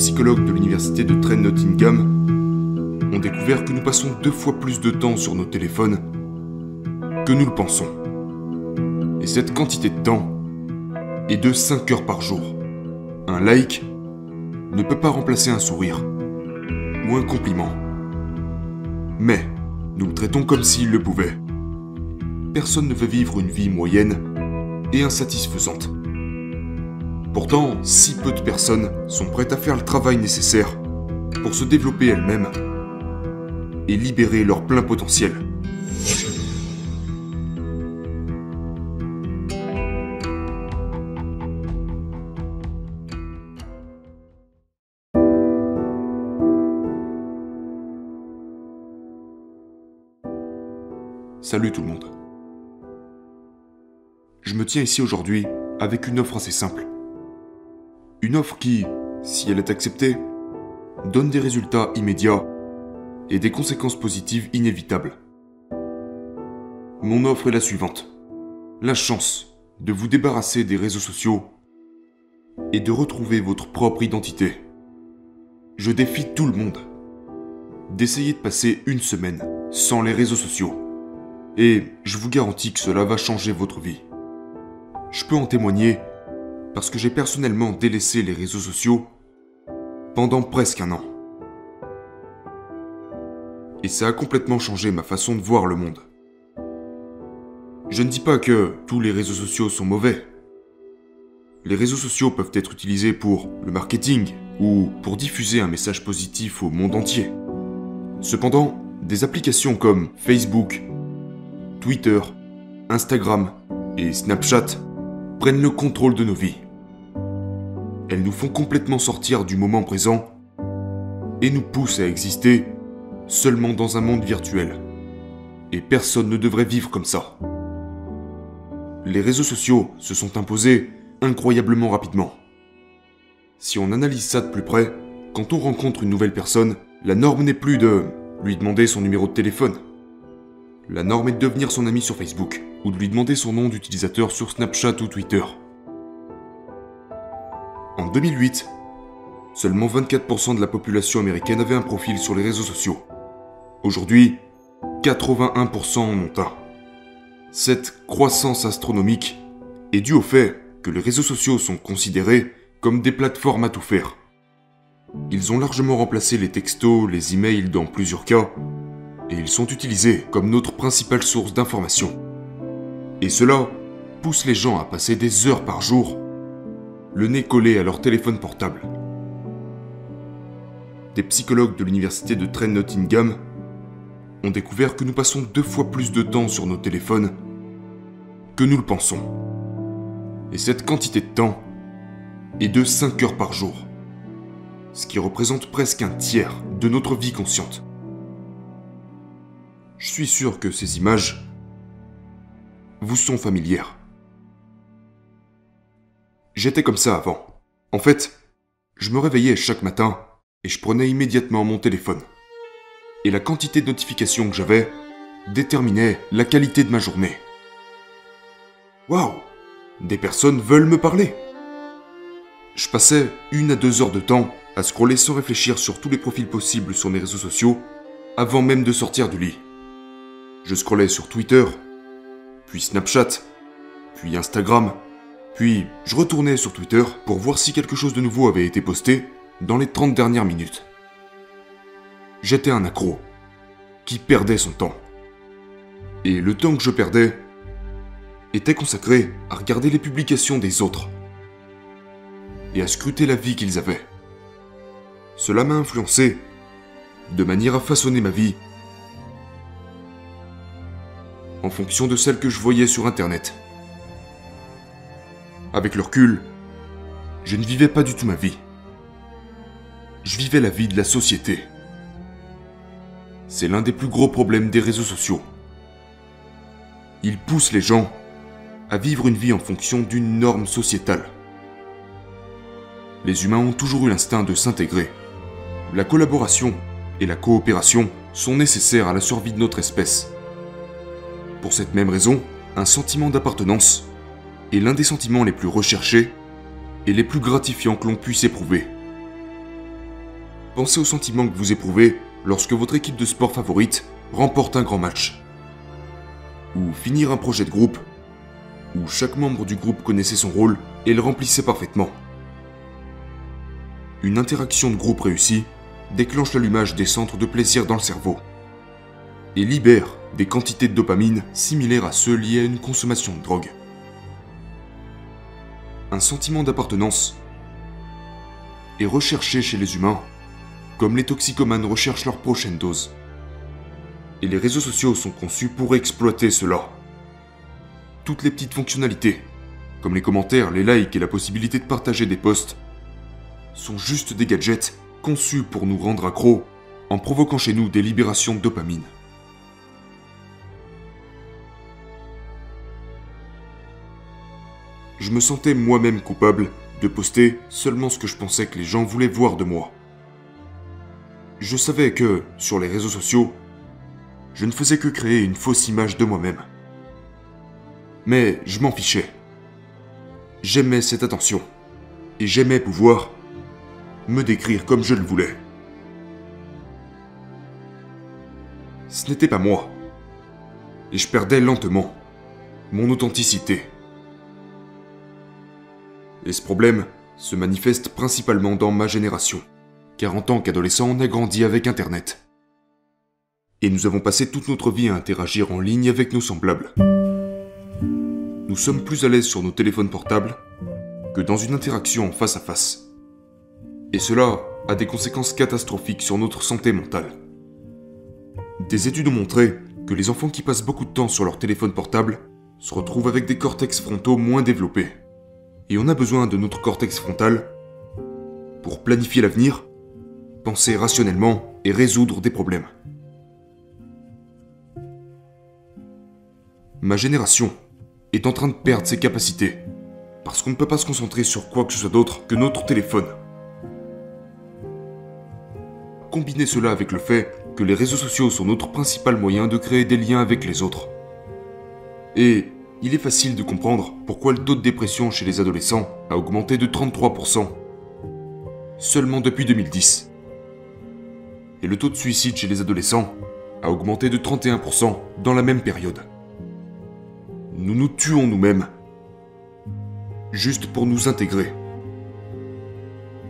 psychologues de l'université de Trent Nottingham ont découvert que nous passons deux fois plus de temps sur nos téléphones que nous le pensons. Et cette quantité de temps est de 5 heures par jour. Un like ne peut pas remplacer un sourire ou un compliment. Mais nous le traitons comme s'il le pouvait. Personne ne veut vivre une vie moyenne et insatisfaisante. Pourtant, si peu de personnes sont prêtes à faire le travail nécessaire pour se développer elles-mêmes et libérer leur plein potentiel. Salut tout le monde. Je me tiens ici aujourd'hui avec une offre assez simple. Une offre qui, si elle est acceptée, donne des résultats immédiats et des conséquences positives inévitables. Mon offre est la suivante. La chance de vous débarrasser des réseaux sociaux et de retrouver votre propre identité. Je défie tout le monde d'essayer de passer une semaine sans les réseaux sociaux. Et je vous garantis que cela va changer votre vie. Je peux en témoigner parce que j'ai personnellement délaissé les réseaux sociaux pendant presque un an. Et ça a complètement changé ma façon de voir le monde. Je ne dis pas que tous les réseaux sociaux sont mauvais. Les réseaux sociaux peuvent être utilisés pour le marketing ou pour diffuser un message positif au monde entier. Cependant, des applications comme Facebook, Twitter, Instagram et Snapchat prennent le contrôle de nos vies. Elles nous font complètement sortir du moment présent et nous poussent à exister seulement dans un monde virtuel. Et personne ne devrait vivre comme ça. Les réseaux sociaux se sont imposés incroyablement rapidement. Si on analyse ça de plus près, quand on rencontre une nouvelle personne, la norme n'est plus de lui demander son numéro de téléphone. La norme est de devenir son ami sur Facebook ou de lui demander son nom d'utilisateur sur Snapchat ou Twitter. En 2008, seulement 24% de la population américaine avait un profil sur les réseaux sociaux. Aujourd'hui, 81% en ont un. Cette croissance astronomique est due au fait que les réseaux sociaux sont considérés comme des plateformes à tout faire. Ils ont largement remplacé les textos, les emails dans plusieurs cas, et ils sont utilisés comme notre principale source d'information. Et cela pousse les gens à passer des heures par jour, le nez collé à leur téléphone portable. Des psychologues de l'université de Trent Nottingham ont découvert que nous passons deux fois plus de temps sur nos téléphones que nous le pensons. Et cette quantité de temps est de 5 heures par jour, ce qui représente presque un tiers de notre vie consciente. Je suis sûr que ces images vous sont familières. J'étais comme ça avant. En fait, je me réveillais chaque matin et je prenais immédiatement mon téléphone. Et la quantité de notifications que j'avais déterminait la qualité de ma journée. Waouh Des personnes veulent me parler Je passais une à deux heures de temps à scroller sans réfléchir sur tous les profils possibles sur mes réseaux sociaux avant même de sortir du lit. Je scrollais sur Twitter, puis Snapchat, puis Instagram, puis je retournais sur Twitter pour voir si quelque chose de nouveau avait été posté dans les 30 dernières minutes. J'étais un accro, qui perdait son temps. Et le temps que je perdais était consacré à regarder les publications des autres et à scruter la vie qu'ils avaient. Cela m'a influencé de manière à façonner ma vie en fonction de celle que je voyais sur Internet. Avec le recul, je ne vivais pas du tout ma vie. Je vivais la vie de la société. C'est l'un des plus gros problèmes des réseaux sociaux. Ils poussent les gens à vivre une vie en fonction d'une norme sociétale. Les humains ont toujours eu l'instinct de s'intégrer. La collaboration et la coopération sont nécessaires à la survie de notre espèce. Pour cette même raison, un sentiment d'appartenance est l'un des sentiments les plus recherchés et les plus gratifiants que l'on puisse éprouver. pensez au sentiment que vous éprouvez lorsque votre équipe de sport favorite remporte un grand match. Ou finir un projet de groupe où chaque membre du groupe connaissait son rôle et le remplissait parfaitement. Une interaction de groupe réussie déclenche l'allumage des centres de plaisir dans le cerveau et libère des quantités de dopamine similaires à ceux liés à une consommation de drogue. Un sentiment d'appartenance est recherché chez les humains, comme les toxicomanes recherchent leur prochaine dose. Et les réseaux sociaux sont conçus pour exploiter cela. Toutes les petites fonctionnalités, comme les commentaires, les likes et la possibilité de partager des posts, sont juste des gadgets conçus pour nous rendre accros en provoquant chez nous des libérations de dopamine. Je me sentais moi-même coupable de poster seulement ce que je pensais que les gens voulaient voir de moi. Je savais que, sur les réseaux sociaux, je ne faisais que créer une fausse image de moi-même. Mais je m'en fichais. J'aimais cette attention. Et j'aimais pouvoir me décrire comme je le voulais. Ce n'était pas moi. Et je perdais lentement mon authenticité. Et ce problème se manifeste principalement dans ma génération, car en tant qu'adolescent, on a grandi avec Internet. Et nous avons passé toute notre vie à interagir en ligne avec nos semblables. Nous sommes plus à l'aise sur nos téléphones portables que dans une interaction face à face. Et cela a des conséquences catastrophiques sur notre santé mentale. Des études ont montré que les enfants qui passent beaucoup de temps sur leur téléphone portable se retrouvent avec des cortex frontaux moins développés et on a besoin de notre cortex frontal pour planifier l'avenir, penser rationnellement et résoudre des problèmes. Ma génération est en train de perdre ses capacités parce qu'on ne peut pas se concentrer sur quoi que ce soit d'autre que notre téléphone. Combinez cela avec le fait que les réseaux sociaux sont notre principal moyen de créer des liens avec les autres. Et il est facile de comprendre pourquoi le taux de dépression chez les adolescents a augmenté de 33% seulement depuis 2010. Et le taux de suicide chez les adolescents a augmenté de 31% dans la même période. Nous nous tuons nous-mêmes, juste pour nous intégrer.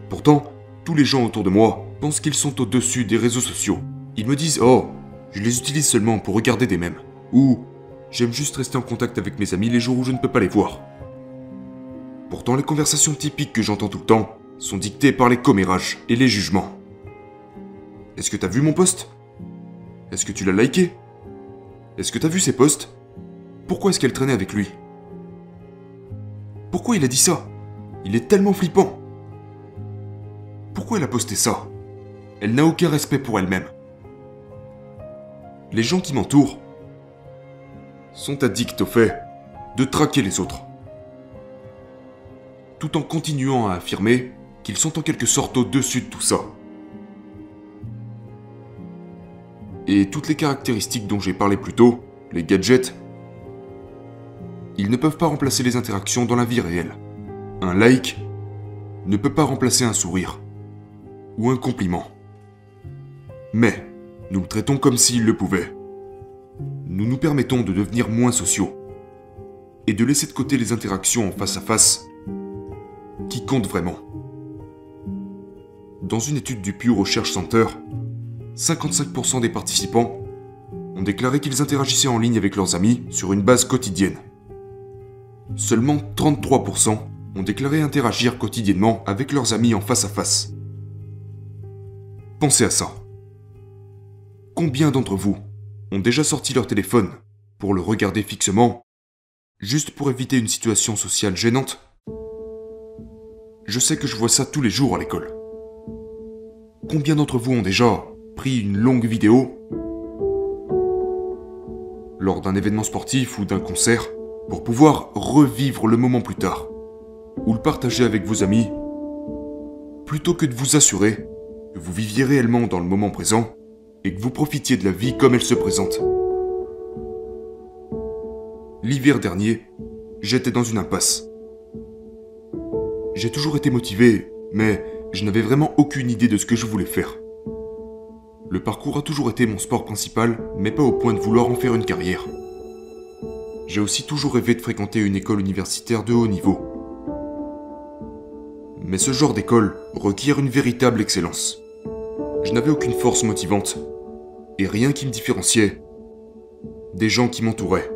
Pourtant, tous les gens autour de moi pensent qu'ils sont au-dessus des réseaux sociaux. Ils me disent Oh, je les utilise seulement pour regarder des mèmes. Ou J'aime juste rester en contact avec mes amis les jours où je ne peux pas les voir. Pourtant, les conversations typiques que j'entends tout le temps sont dictées par les commérages et les jugements. Est-ce que t'as vu mon post? Est-ce que tu l'as liké? Est-ce que t'as vu ses posts? Pourquoi est-ce qu'elle traînait avec lui? Pourquoi il a dit ça? Il est tellement flippant. Pourquoi elle a posté ça? Elle n'a aucun respect pour elle-même. Les gens qui m'entourent sont addicts au fait de traquer les autres. Tout en continuant à affirmer qu'ils sont en quelque sorte au-dessus de tout ça. Et toutes les caractéristiques dont j'ai parlé plus tôt, les gadgets, ils ne peuvent pas remplacer les interactions dans la vie réelle. Un like ne peut pas remplacer un sourire ou un compliment. Mais nous le traitons comme s'il le pouvait nous nous permettons de devenir moins sociaux et de laisser de côté les interactions en face à face qui comptent vraiment. Dans une étude du Pew Research Center, 55% des participants ont déclaré qu'ils interagissaient en ligne avec leurs amis sur une base quotidienne. Seulement 33% ont déclaré interagir quotidiennement avec leurs amis en face à face. Pensez à ça. Combien d'entre vous ont déjà sorti leur téléphone pour le regarder fixement, juste pour éviter une situation sociale gênante Je sais que je vois ça tous les jours à l'école. Combien d'entre vous ont déjà pris une longue vidéo lors d'un événement sportif ou d'un concert pour pouvoir revivre le moment plus tard ou le partager avec vos amis? Plutôt que de vous assurer que vous viviez réellement dans le moment présent et que vous profitiez de la vie comme elle se présente. L'hiver dernier, j'étais dans une impasse. J'ai toujours été motivé, mais je n'avais vraiment aucune idée de ce que je voulais faire. Le parcours a toujours été mon sport principal, mais pas au point de vouloir en faire une carrière. J'ai aussi toujours rêvé de fréquenter une école universitaire de haut niveau. Mais ce genre d'école requiert une véritable excellence. Je n'avais aucune force motivante, et rien qui me différenciait des gens qui m'entouraient.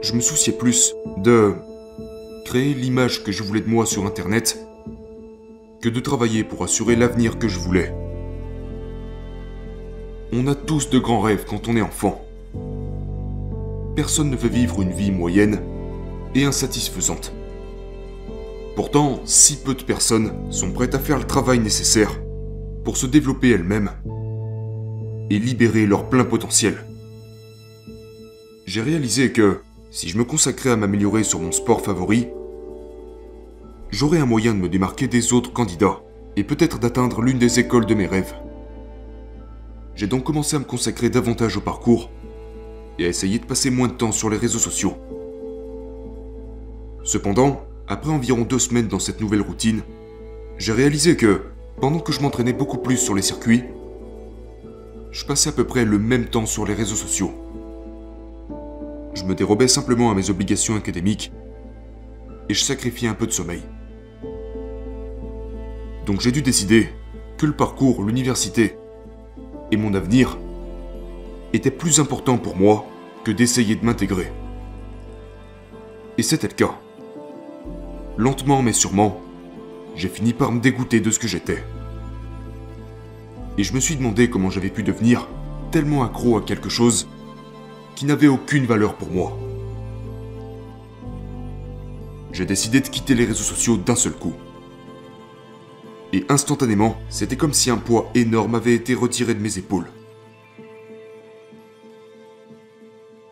Je me souciais plus de créer l'image que je voulais de moi sur Internet que de travailler pour assurer l'avenir que je voulais. On a tous de grands rêves quand on est enfant. Personne ne veut vivre une vie moyenne et insatisfaisante. Pourtant, si peu de personnes sont prêtes à faire le travail nécessaire pour se développer elles-mêmes et libérer leur plein potentiel. J'ai réalisé que si je me consacrais à m'améliorer sur mon sport favori, j'aurais un moyen de me démarquer des autres candidats et peut-être d'atteindre l'une des écoles de mes rêves. J'ai donc commencé à me consacrer davantage au parcours et à essayer de passer moins de temps sur les réseaux sociaux. Cependant, après environ deux semaines dans cette nouvelle routine, j'ai réalisé que, pendant que je m'entraînais beaucoup plus sur les circuits, je passais à peu près le même temps sur les réseaux sociaux. Je me dérobais simplement à mes obligations académiques et je sacrifiais un peu de sommeil. Donc j'ai dû décider que le parcours, l'université et mon avenir étaient plus importants pour moi que d'essayer de m'intégrer. Et c'était le cas. Lentement mais sûrement, j'ai fini par me dégoûter de ce que j'étais. Et je me suis demandé comment j'avais pu devenir tellement accro à quelque chose qui n'avait aucune valeur pour moi. J'ai décidé de quitter les réseaux sociaux d'un seul coup. Et instantanément, c'était comme si un poids énorme avait été retiré de mes épaules.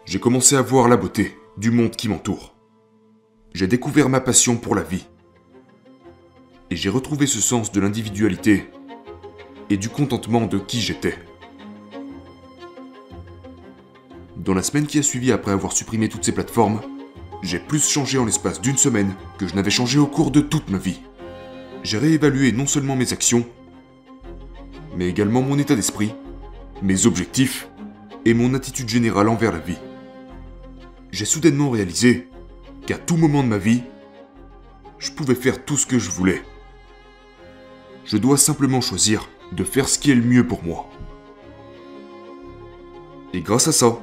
J'ai commencé à voir la beauté du monde qui m'entoure. J'ai découvert ma passion pour la vie. Et j'ai retrouvé ce sens de l'individualité et du contentement de qui j'étais. Dans la semaine qui a suivi après avoir supprimé toutes ces plateformes, j'ai plus changé en l'espace d'une semaine que je n'avais changé au cours de toute ma vie. J'ai réévalué non seulement mes actions, mais également mon état d'esprit, mes objectifs et mon attitude générale envers la vie. J'ai soudainement réalisé qu'à tout moment de ma vie, je pouvais faire tout ce que je voulais. Je dois simplement choisir de faire ce qui est le mieux pour moi. Et grâce à ça,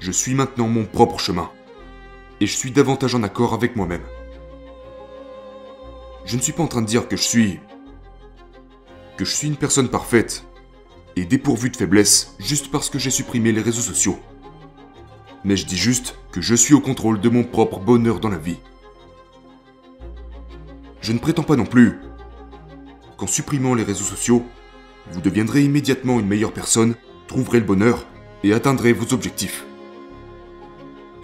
je suis maintenant mon propre chemin. Et je suis davantage en accord avec moi-même. Je ne suis pas en train de dire que je suis... que je suis une personne parfaite et dépourvue de faiblesse juste parce que j'ai supprimé les réseaux sociaux. Mais je dis juste que je suis au contrôle de mon propre bonheur dans la vie. Je ne prétends pas non plus qu'en supprimant les réseaux sociaux, vous deviendrez immédiatement une meilleure personne, trouverez le bonheur et atteindrez vos objectifs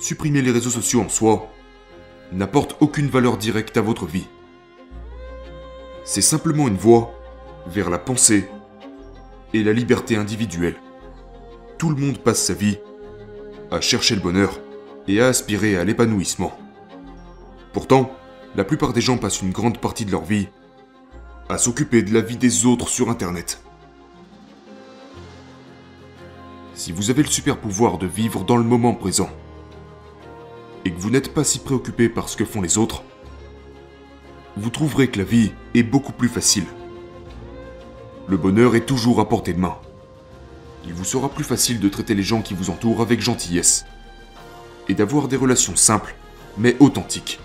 supprimer les réseaux sociaux en soi n'apporte aucune valeur directe à votre vie. C'est simplement une voie vers la pensée et la liberté individuelle. Tout le monde passe sa vie à chercher le bonheur et à aspirer à l'épanouissement. Pourtant, la plupart des gens passent une grande partie de leur vie à s'occuper de la vie des autres sur Internet. Si vous avez le super pouvoir de vivre dans le moment présent, et que vous n'êtes pas si préoccupé par ce que font les autres, vous trouverez que la vie est beaucoup plus facile. Le bonheur est toujours à portée de main. Il vous sera plus facile de traiter les gens qui vous entourent avec gentillesse et d'avoir des relations simples mais authentiques.